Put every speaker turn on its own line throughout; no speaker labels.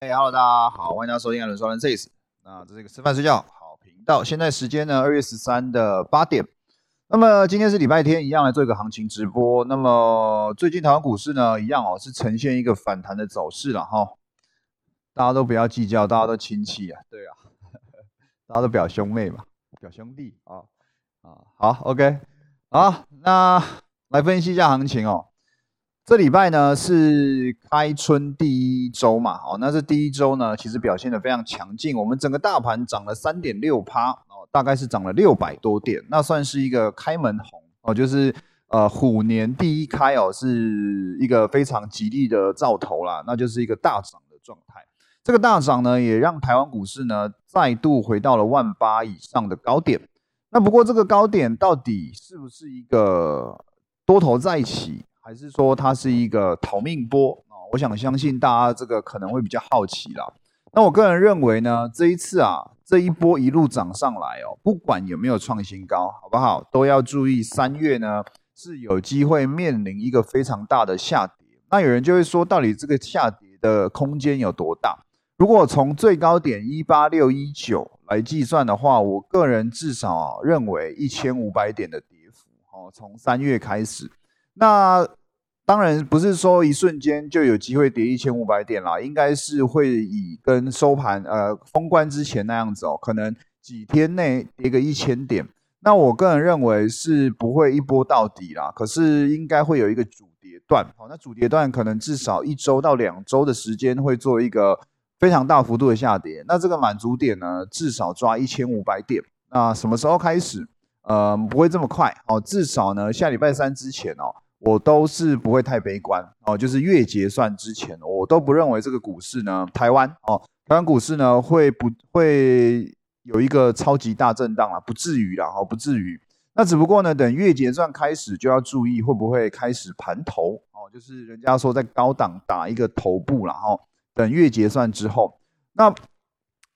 哎，Hello，大家好，欢迎大家收听《艾伦说人 Says》。那这是一个吃饭睡觉好频道。现在时间呢，二月十三的八点。那么今天是礼拜天，一样来做一个行情直播。那么最近台湾股市呢，一样哦，是呈现一个反弹的走势了哈。大家都不要计较，大家都亲戚啊，对啊，大家都表兄妹嘛，表兄弟啊啊。好，OK，好，那来分析一下行情哦。这礼拜呢是开春第一周嘛，哦，那这第一周呢，其实表现的非常强劲，我们整个大盘涨了三点六趴，哦，大概是涨了六百多点，那算是一个开门红哦，就是呃虎年第一开哦，是一个非常吉利的兆头啦，那就是一个大涨的状态。这个大涨呢，也让台湾股市呢再度回到了万八以上的高点。那不过这个高点到底是不是一个多头再起？还是说它是一个逃命波啊？我想相信大家这个可能会比较好奇啦。那我个人认为呢，这一次啊，这一波一路涨上来哦，不管有没有创新高，好不好？都要注意三月呢是有机会面临一个非常大的下跌。那有人就会说，到底这个下跌的空间有多大？如果从最高点一八六一九来计算的话，我个人至少认为一千五百点的跌幅哦，从三月开始，那。当然不是说一瞬间就有机会跌一千五百点啦，应该是会以跟收盘呃封关之前那样子哦，可能几天内跌个一千点。那我个人认为是不会一波到底啦，可是应该会有一个主跌段。好，那主跌段可能至少一周到两周的时间会做一个非常大幅度的下跌。那这个满足点呢，至少抓一千五百点。那什么时候开始？呃，不会这么快哦，至少呢下礼拜三之前哦。我都是不会太悲观哦，就是月结算之前，我都不认为这个股市呢，台湾哦，台湾股市呢会不会有一个超级大震荡啊？不至于啦，哦，不至于。那只不过呢，等月结算开始就要注意会不会开始盘头哦，就是人家说在高档打一个头部了哈。等月结算之后，那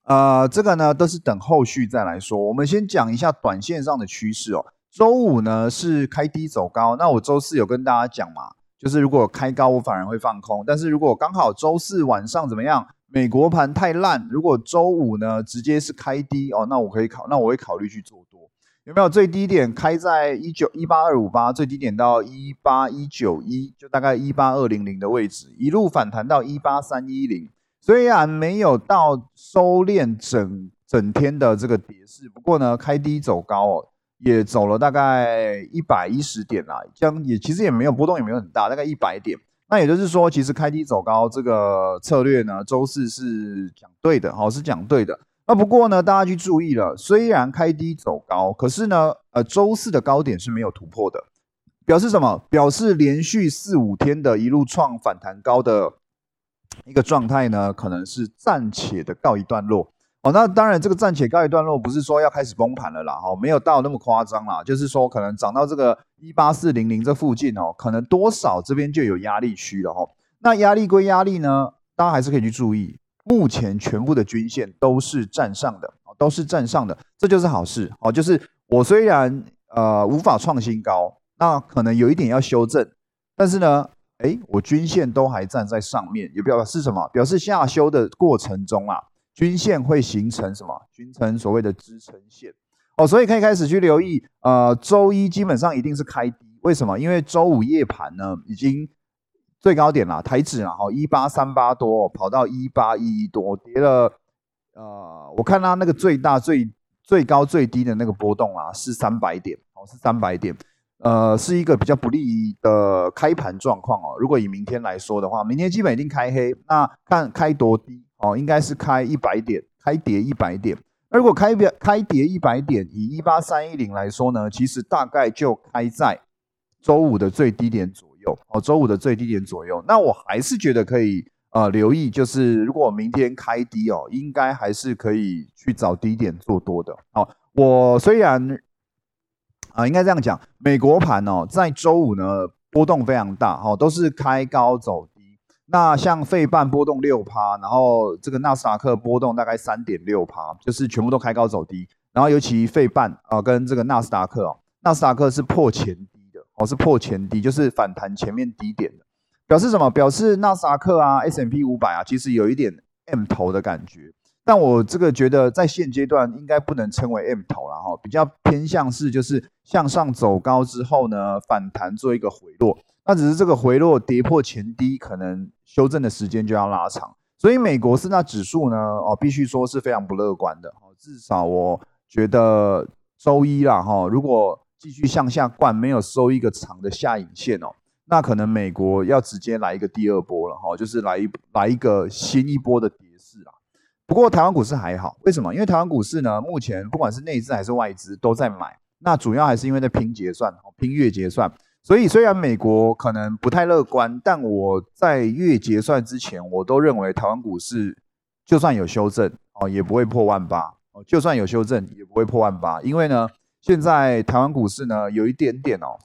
呃，这个呢都是等后续再来说。我们先讲一下短线上的趋势哦。周五呢是开低走高，那我周四有跟大家讲嘛，就是如果开高我反而会放空，但是如果刚好周四晚上怎么样，美国盘太烂，如果周五呢直接是开低哦，那我可以考，那我会考虑去做多，有没有最低点开在一九一八二五八，最低点到一八一九一，就大概一八二零零的位置，一路反弹到一八三一零，虽然没有到收敛整整天的这个跌势，不过呢开低走高哦。也走了大概一百一十点啦，这样也其实也没有波动，也没有很大，大概一百点。那也就是说，其实开低走高这个策略呢，周四是讲对的，好是讲对的。那不过呢，大家去注意了，虽然开低走高，可是呢，呃，周四的高点是没有突破的，表示什么？表示连续四五天的一路创反弹高的一个状态呢，可能是暂且的告一段落。哦，那当然，这个暂且告一段落，不是说要开始崩盘了啦，哈，没有到那么夸张啦，就是说可能涨到这个一八四零零这附近哦，可能多少这边就有压力区了哈。那压力归压力呢，大家还是可以去注意，目前全部的均线都是站上的，都是站上的，这就是好事哦。就是我虽然呃无法创新高，那可能有一点要修正，但是呢，哎，我均线都还站在上面，也表示什么？表示下修的过程中啊。均线会形成什么？形成所谓的支撑线哦，所以可以开始去留意。呃，周一基本上一定是开低，为什么？因为周五夜盘呢，已经最高点了，台指然后，一八三八多，跑到一八一一多，跌了。呃，我看它那个最大、最最高、最低的那个波动啊，是三百点，哦，是三百点。呃，是一个比较不利的开盘状况哦。如果以明天来说的话，明天基本一定开黑，那看开多低。哦，应该是开一百点，开跌一百点。那如果开表开跌一百点，以一八三一零来说呢，其实大概就开在周五的最低点左右。哦，周五的最低点左右。那我还是觉得可以呃留意，就是如果明天开低哦，应该还是可以去找低点做多的。哦，我虽然啊，应该这样讲，美国盘哦，在周五呢波动非常大，哦，都是开高走。那像费半波动六趴，然后这个纳斯达克波动大概三点六趴，就是全部都开高走低。然后尤其费半啊，跟这个纳斯达克哦，纳斯达克是破前低的哦，是破前低，就是反弹前面低点的，表示什么？表示纳斯达克啊，S M P 五百啊，其实有一点 M 头的感觉。但我这个觉得在现阶段应该不能称为 M 头了哈，比较偏向是就是向上走高之后呢反弹做一个回落，那只是这个回落跌破前低，可能修正的时间就要拉长。所以美国四大指数呢，哦，必须说是非常不乐观的哦，至少我觉得周一啦哈，如果继续向下灌，没有收一个长的下影线哦，那可能美国要直接来一个第二波了哈，就是来一来一个新一波的跌。不过台湾股市还好，为什么？因为台湾股市呢，目前不管是内资还是外资都在买，那主要还是因为在拼结算，拼月结算。所以虽然美国可能不太乐观，但我在月结算之前，我都认为台湾股市就算有修正哦，也不会破万八哦，就算有修正也不会破万八，因为呢，现在台湾股市呢有一点点哦，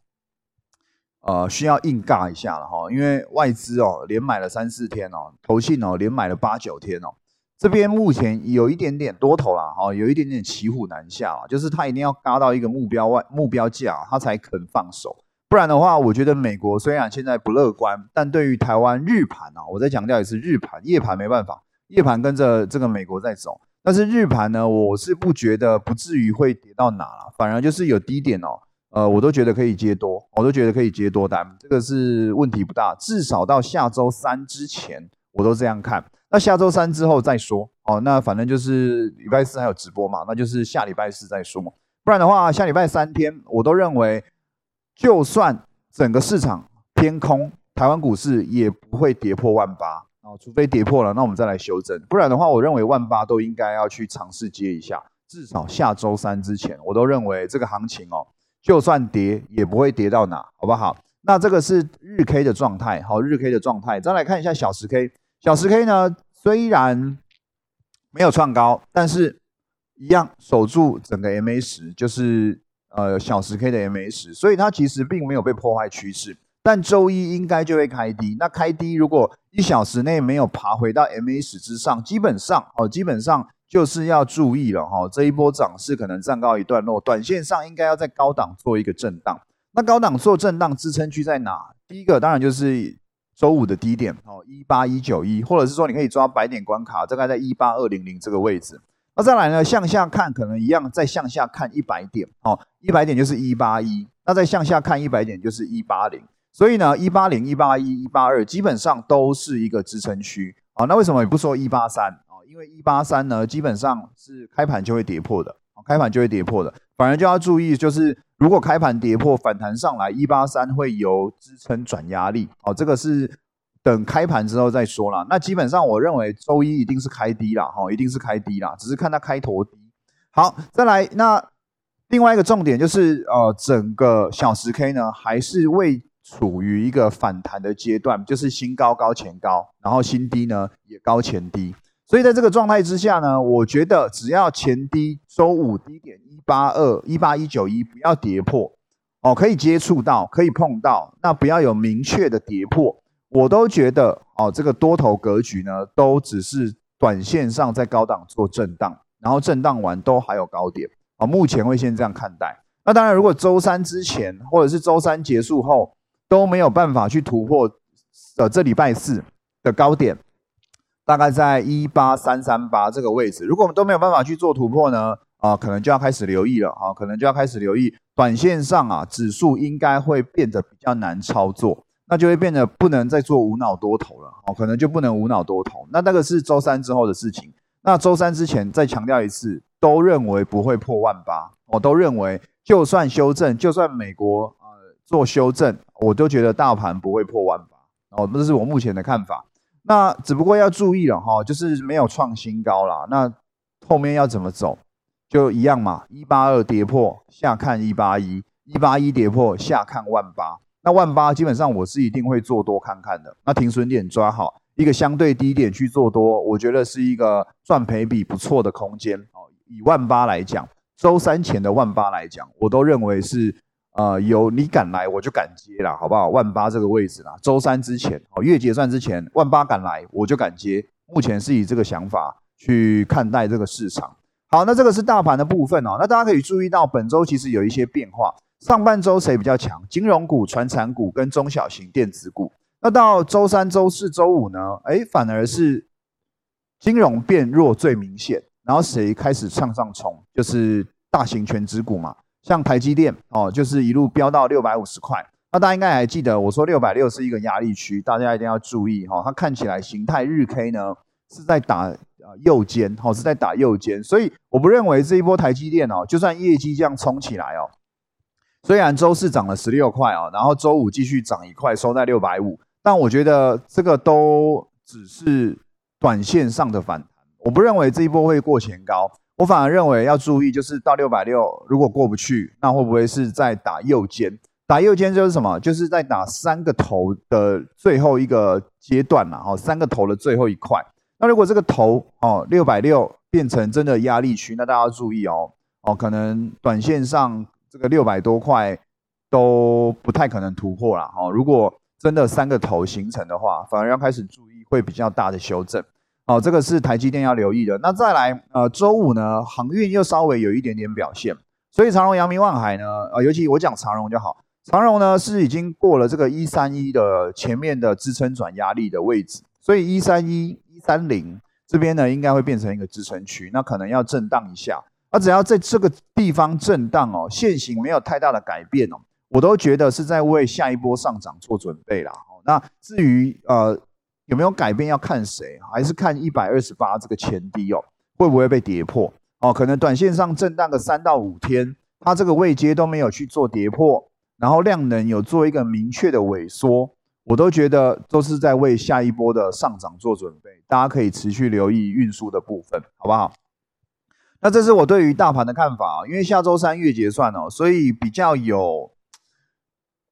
呃，需要硬尬一下了哈，因为外资哦连买了三四天哦，投信哦连买了八九天哦。这边目前有一点点多头啦，哈，有一点点骑虎难下啊，就是他一定要嘎到一个目标外目标价，他才肯放手，不然的话，我觉得美国虽然现在不乐观，但对于台湾日盘啊，我再强调一次，日盘夜盘没办法，夜盘跟着这个美国在走，但是日盘呢，我是不觉得不至于会跌到哪了，反而就是有低点哦，呃，我都觉得可以接多，我都觉得可以接多单，这个是问题不大，至少到下周三之前，我都这样看。那下周三之后再说哦。那反正就是礼拜四还有直播嘛，那就是下礼拜四再说嘛。不然的话，下礼拜三天我都认为，就算整个市场偏空，台湾股市也不会跌破万八哦。除非跌破了，那我们再来修正。不然的话，我认为万八都应该要去尝试接一下。至少下周三之前，我都认为这个行情哦，就算跌也不会跌到哪，好不好？那这个是日 K 的状态，好，日 K 的状态。再来看一下小时 K。小十 K 呢，虽然没有创高，但是一样守住整个 MA 十，就是呃小十 K 的 MA 十，所以它其实并没有被破坏趋势。但周一应该就会开低，那开低如果一小时内没有爬回到 MA 十之上，基本上哦，基本上就是要注意了哈，这一波涨势可能暂告一段落，短线上应该要在高档做一个震荡。那高档做震荡支撑区在哪？第一个当然就是。周五的低点哦，一八一九一，或者是说你可以抓百点关卡，大概在一八二零零这个位置。那再来呢，向下看可能一样，再向下看一百点哦，一百点就是一八一，那再向下看一百点就是一八零。所以呢，一八零、一八一、一八二基本上都是一个支撑区啊。那为什么也不说一八三啊？因为一八三呢，基本上是开盘就会跌破的，开盘就会跌破的，反而就要注意就是。如果开盘跌破反弹上来，一八三会由支撑转压力，哦，这个是等开盘之后再说啦。那基本上我认为周一一定是开低啦，哈，一定是开低啦，只是看它开头低。好，再来，那另外一个重点就是，呃，整个小时 K 呢还是未处于一个反弹的阶段，就是新高高前高，然后新低呢也高前低。所以在这个状态之下呢，我觉得只要前低周五低点一。八二一八一九一不要跌破哦，可以接触到，可以碰到，那不要有明确的跌破，我都觉得哦，这个多头格局呢，都只是短线上在高档做震荡，然后震荡完都还有高点啊，目前会先这样看待。那当然，如果周三之前或者是周三结束后都没有办法去突破呃这礼拜四的高点，大概在一八三三八这个位置，如果我们都没有办法去做突破呢？啊，可能就要开始留意了啊，可能就要开始留意，短线上啊，指数应该会变得比较难操作，那就会变得不能再做无脑多头了哦，可能就不能无脑多头。那那个是周三之后的事情。那周三之前再强调一次，都认为不会破万八，我都认为就算修正，就算美国呃做修正，我都觉得大盘不会破万八哦，这是我目前的看法。那只不过要注意了哈，就是没有创新高啦，那后面要怎么走？就一样嘛，一八二跌破下看一八一，一八一跌破下看万八。那万八基本上我是一定会做多看看的。那停损点抓好，一个相对低点去做多，我觉得是一个赚赔比不错的空间哦。以万八来讲，周三前的万八来讲，我都认为是呃有你敢来我就敢接啦，好不好？万八这个位置啦，周三之前哦月结算之前，万八敢来我就敢接。目前是以这个想法去看待这个市场。好，那这个是大盘的部分哦。那大家可以注意到，本周其实有一些变化。上半周谁比较强？金融股、传产股跟中小型电子股。那到周三、周四周五呢？哎，反而是金融变弱最明显，然后谁开始向上冲，就是大型全指股嘛，像台积电哦，就是一路飙到六百五十块。那大家应该还记得，我说六百六是一个压力区，大家一定要注意哈。它看起来形态日 K 呢是在打呃右肩，哦是在打右肩，所以我不认为这一波台积电哦，就算业绩这样冲起来哦，虽然周四涨了十六块哦，然后周五继续涨一块，收在六百五，但我觉得这个都只是短线上的反弹，我不认为这一波会过前高，我反而认为要注意，就是到六百六如果过不去，那会不会是在打右肩？打右肩就是什么？就是在打三个头的最后一个阶段了，哦，三个头的最后一块。那如果这个头哦六百六变成真的压力区，那大家要注意哦，哦，可能短线上这个六百多块都不太可能突破了，哦。如果真的三个头形成的话，反而要开始注意会比较大的修正，哦，这个是台积电要留意的。那再来，呃，周五呢，航运又稍微有一点点表现，所以长荣、阳明、万海呢，呃，尤其我讲长荣就好。长荣呢是已经过了这个一三一的前面的支撑转压力的位置，所以一三一一三零这边呢应该会变成一个支撑区，那可能要震荡一下。那只要在这个地方震荡哦，线型没有太大的改变哦，我都觉得是在为下一波上涨做准备啦。那至于呃有没有改变，要看谁，还是看一百二十八这个前低哦，会不会被跌破哦？可能短线上震荡个三到五天，它这个位阶都没有去做跌破。然后量能有做一个明确的萎缩，我都觉得都是在为下一波的上涨做准备。大家可以持续留意运输的部分，好不好？那这是我对于大盘的看法啊因为下周三月结算哦，所以比较有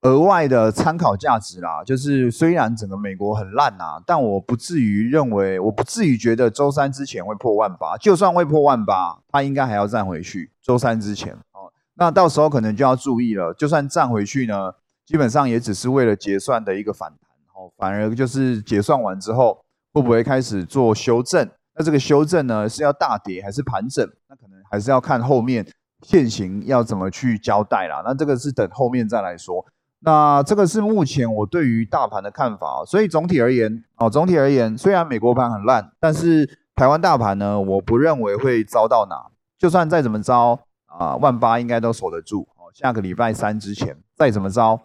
额外的参考价值啦。就是虽然整个美国很烂呐，但我不至于认为，我不至于觉得周三之前会破万八。就算会破万八，它应该还要站回去。周三之前。哦那到时候可能就要注意了，就算站回去呢，基本上也只是为了结算的一个反弹，哦，反而就是结算完之后会不会开始做修正？那这个修正呢是要大跌还是盘整？那可能还是要看后面现行要怎么去交代啦。那这个是等后面再来说。那这个是目前我对于大盘的看法。所以总体而言，哦，总体而言，虽然美国盘很烂，但是台湾大盘呢，我不认为会糟到哪。就算再怎么糟。啊，万八应该都守得住哦。下个礼拜三之前，再怎么着，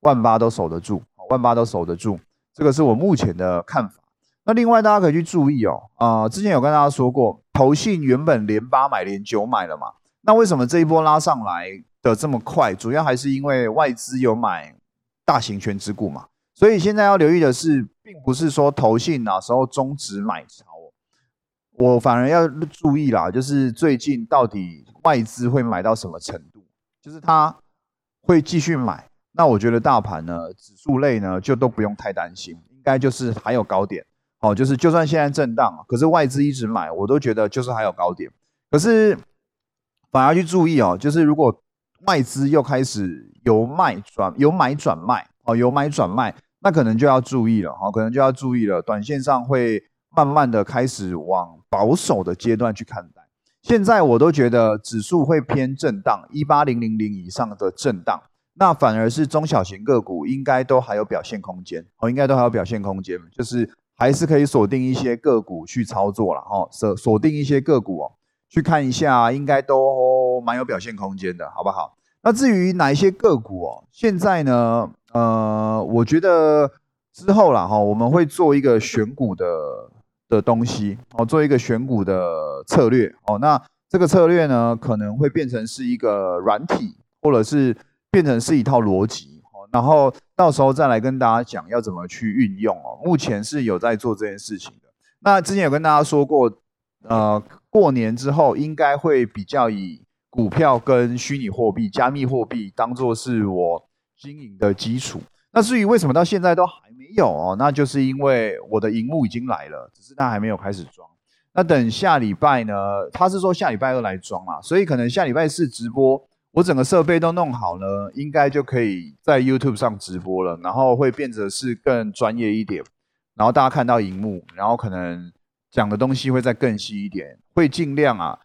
万八都守得住，万八都守得住。这个是我目前的看法。那另外大家可以去注意哦，啊，之前有跟大家说过，投信原本连八买连九买了嘛，那为什么这一波拉上来的这么快？主要还是因为外资有买大型全值股嘛。所以现在要留意的是，并不是说投信哪时候终止买超，我反而要注意啦，就是最近到底。外资会买到什么程度？就是它会继续买，那我觉得大盘呢，指数类呢就都不用太担心，应该就是还有高点。哦，就是就算现在震荡，可是外资一直买，我都觉得就是还有高点。可是反而去注意哦，就是如果外资又开始由卖转由买转卖，哦，由买转卖，那可能就要注意了，哦，可能就要注意了，短线上会慢慢的开始往保守的阶段去看待。现在我都觉得指数会偏震荡，一八零零零以上的震荡，那反而是中小型个股应该都还有表现空间哦，应该都还有表现空间，就是还是可以锁定一些个股去操作了哈，锁锁定一些个股哦，去看一下，应该都蛮有表现空间的，好不好？那至于哪一些个股哦，现在呢，呃，我觉得之后啦哈，我们会做一个选股的。的东西哦，做一个选股的策略哦，那这个策略呢，可能会变成是一个软体，或者是变成是一套逻辑哦，然后到时候再来跟大家讲要怎么去运用哦。目前是有在做这件事情的。那之前有跟大家说过，呃，过年之后应该会比较以股票跟虚拟货币、加密货币当做是我经营的基础。那至于为什么到现在都还没有哦，那就是因为我的荧幕已经来了，只是它还没有开始装。那等下礼拜呢，他是说下礼拜二来装啊，所以可能下礼拜四直播，我整个设备都弄好了，应该就可以在 YouTube 上直播了，然后会变得是更专业一点，然后大家看到荧幕，然后可能讲的东西会再更细一点，会尽量啊。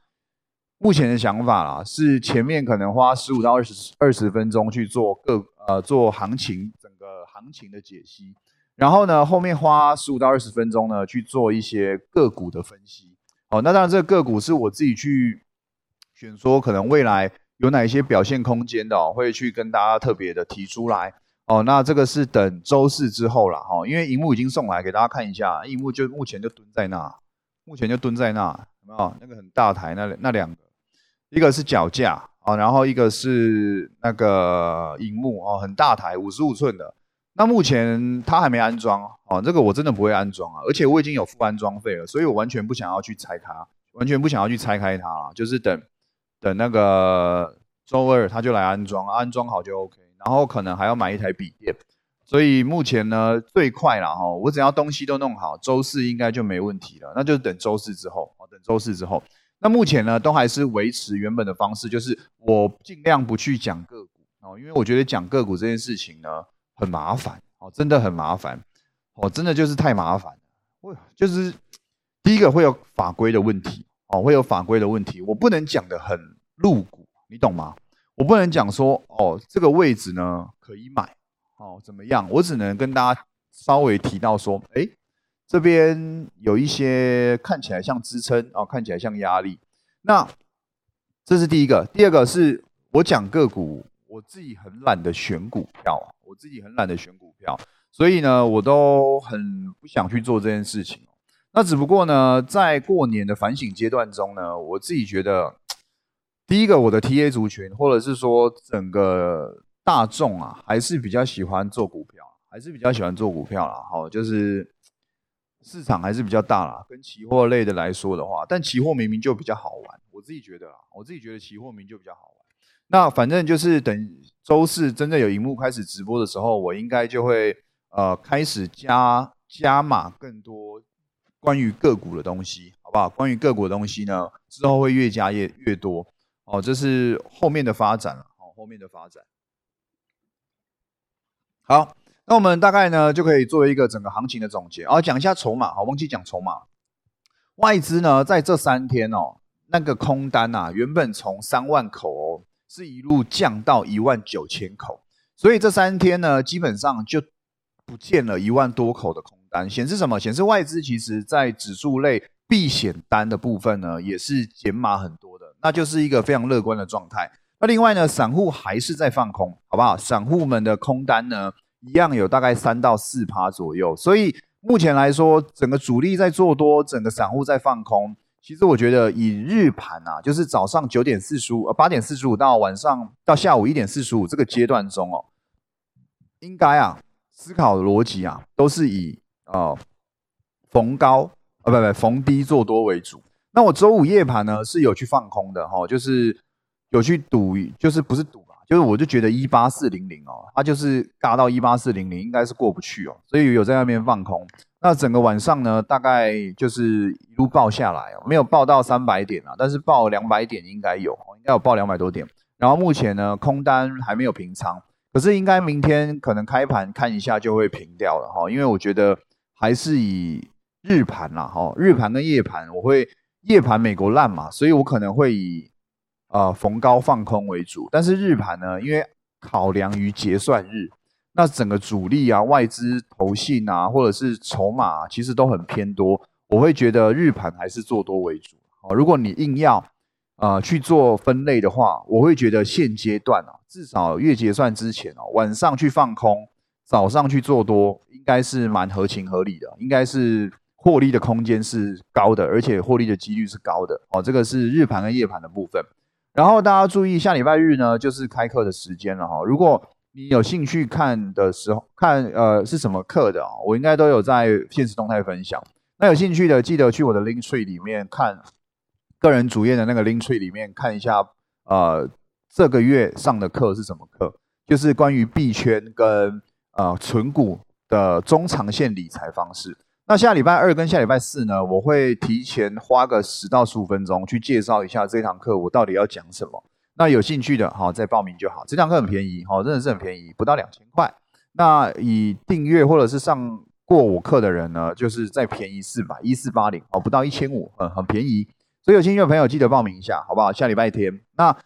目前的想法啦，是前面可能花十五到二十二十分钟去做各呃做行情整个。行情的解析，然后呢，后面花十五到二十分钟呢去做一些个股的分析。哦，那当然这个个股是我自己去选，说可能未来有哪一些表现空间的，哦会去跟大家特别的提出来。哦，那这个是等周四之后了哈，因为荧幕已经送来给大家看一下，荧幕就目前就蹲在那，目前就蹲在那，有没有？那个很大台那那两个，一个是脚架啊，然后一个是那个荧幕哦，很大台，五十五寸的。那目前它还没安装哦，这个我真的不会安装啊，而且我已经有付安装费了，所以我完全不想要去拆它，完全不想要去拆开它了，就是等等那个周二他就来安装，安装好就 OK。然后可能还要买一台笔电，所以目前呢最快了哈，我只要东西都弄好，周四应该就没问题了。那就等周四之后等周四之后。那目前呢都还是维持原本的方式，就是我尽量不去讲个股哦，因为我觉得讲个股这件事情呢很麻烦哦，真的很麻烦哦，真的就是太麻烦。我就是第一个会有法规的问题哦，会有法规的问题，我不能讲的很露骨，你懂吗？我不能讲说哦，这个位置呢可以买，哦怎么样？我只能跟大家稍微提到说，哎，这边有一些看起来像支撑哦，看起来像压力。那这是第一个，第二个是我讲个股，我自己很懒得选股票啊，我自己很懒得选股票，所以呢，我都很不想去做这件事情。那只不过呢，在过年的反省阶段中呢，我自己觉得。第一个，我的 TA 族群，或者是说整个大众啊，还是比较喜欢做股票，还是比较喜欢做股票啦。好，就是市场还是比较大啦，跟期货类的来说的话，但期货明明就比较好玩，我自己觉得啦，我自己觉得期货明就比较好玩。那反正就是等周四真正有荧幕开始直播的时候，我应该就会呃开始加加码更多关于个股的东西，好不好？关于个股的东西呢，之后会越加越越多。哦，这是后面的发展了。哦，后面的发展。好，那我们大概呢就可以作为一个整个行情的总结。啊，讲一下筹码。好，忘记讲筹码。外资呢在这三天哦，那个空单呐，原本从三万口哦，是一路降到一万九千口，所以这三天呢，基本上就不见了一万多口的空单，显示什么？显示外资其实在指数类避险单的部分呢，也是减码很多的。那就是一个非常乐观的状态。那另外呢，散户还是在放空，好不好？散户们的空单呢，一样有大概三到四趴左右。所以目前来说，整个主力在做多，整个散户在放空。其实我觉得以日盘啊，就是早上九点四十五、呃八点四十五到晚上到下午一点四十五这个阶段中哦，应该啊思考逻辑啊，都是以呃逢高啊不不逢低做多为主。那我周五夜盘呢是有去放空的哈，就是有去赌，就是不是赌，就是我就觉得一八四零零哦，它就是嘎到一八四零零，应该是过不去哦，所以有在那边放空。那整个晚上呢，大概就是一路爆下来哦，没有爆到三百点啊，但是爆两百点应该有，应该有爆两百多点。然后目前呢，空单还没有平仓，可是应该明天可能开盘看一下就会平掉了哈，因为我觉得还是以日盘啦哈，日盘跟夜盘我会。夜盘美国烂嘛，所以我可能会以呃逢高放空为主。但是日盘呢，因为考量于结算日，那整个主力啊、外资投信啊，或者是筹码，其实都很偏多。我会觉得日盘还是做多为主。哦，如果你硬要呃去做分类的话，我会觉得现阶段啊，至少月结算之前哦，晚上去放空，早上去做多，应该是蛮合情合理的，应该是。获利的空间是高的，而且获利的几率是高的哦。这个是日盘跟夜盘的部分。然后大家注意，下礼拜日呢就是开课的时间了哈。如果你有兴趣看的时候，看呃是什么课的啊？我应该都有在现实动态分享。那有兴趣的记得去我的 Link Tree 里面看个人主页的那个 Link Tree 里面看一下，呃，这个月上的课是什么课？就是关于币圈跟呃存股的中长线理财方式。那下礼拜二跟下礼拜四呢，我会提前花个十到十五分钟去介绍一下这堂课我到底要讲什么。那有兴趣的，好再报名就好。这堂课很便宜，哈真的是很便宜，不到两千块。那以订阅或者是上过我课的人呢，就是再便宜四百一四八零，哦，不到一千五，嗯，很便宜。所以有兴趣的朋友记得报名一下，好不好？下礼拜天，那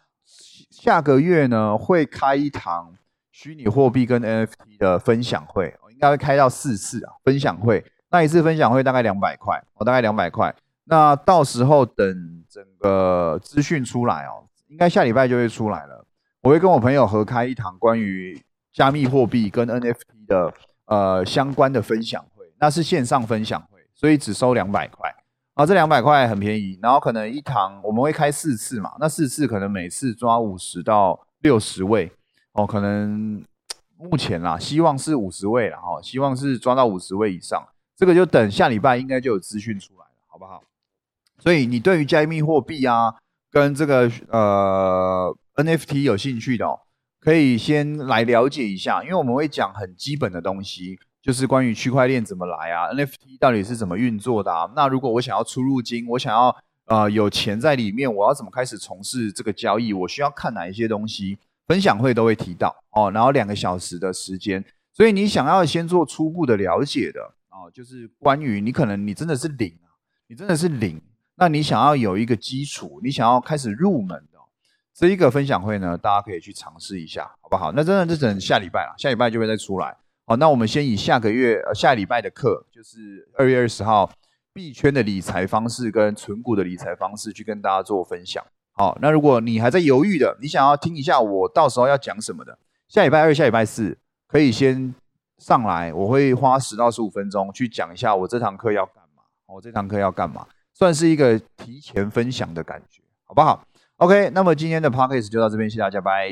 下个月呢会开一堂虚拟货币跟 NFT 的分享会。应该会开到四次啊，分享会。那一次分享会大概两百块，哦，大概两百块。那到时候等整个资讯出来哦，应该下礼拜就会出来了。我会跟我朋友合开一堂关于加密货币跟 NFT 的呃相关的分享会，那是线上分享会，所以只收两百块。啊，这两百块很便宜。然后可能一堂我们会开四次嘛，那四次可能每次抓五十到六十位哦，可能目前啦，希望是五十位了哈，希望是抓到五十位以上。这个就等下礼拜应该就有资讯出来了，好不好？所以你对于加密货币啊，跟这个呃 NFT 有兴趣的，哦，可以先来了解一下，因为我们会讲很基本的东西，就是关于区块链怎么来啊，NFT 到底是怎么运作的啊？那如果我想要出入金，我想要呃有钱在里面，我要怎么开始从事这个交易？我需要看哪一些东西？分享会都会提到哦，然后两个小时的时间，所以你想要先做初步的了解的。哦，就是关于你可能你真的是零啊，你真的是零，那你想要有一个基础，你想要开始入门的这一个分享会呢，大家可以去尝试一下，好不好？那真的就等下礼拜了，下礼拜就会再出来。好，那我们先以下个月呃下礼拜的课，就是二月二十号币圈的理财方式跟存股的理财方式去跟大家做分享。好，那如果你还在犹豫的，你想要听一下我到时候要讲什么的，下礼拜二、下礼拜四可以先。上来，我会花十到十五分钟去讲一下我这堂课要干嘛，我这堂课要干嘛，算是一个提前分享的感觉，好不好？OK，那么今天的 podcast 就到这边，谢谢大家，拜。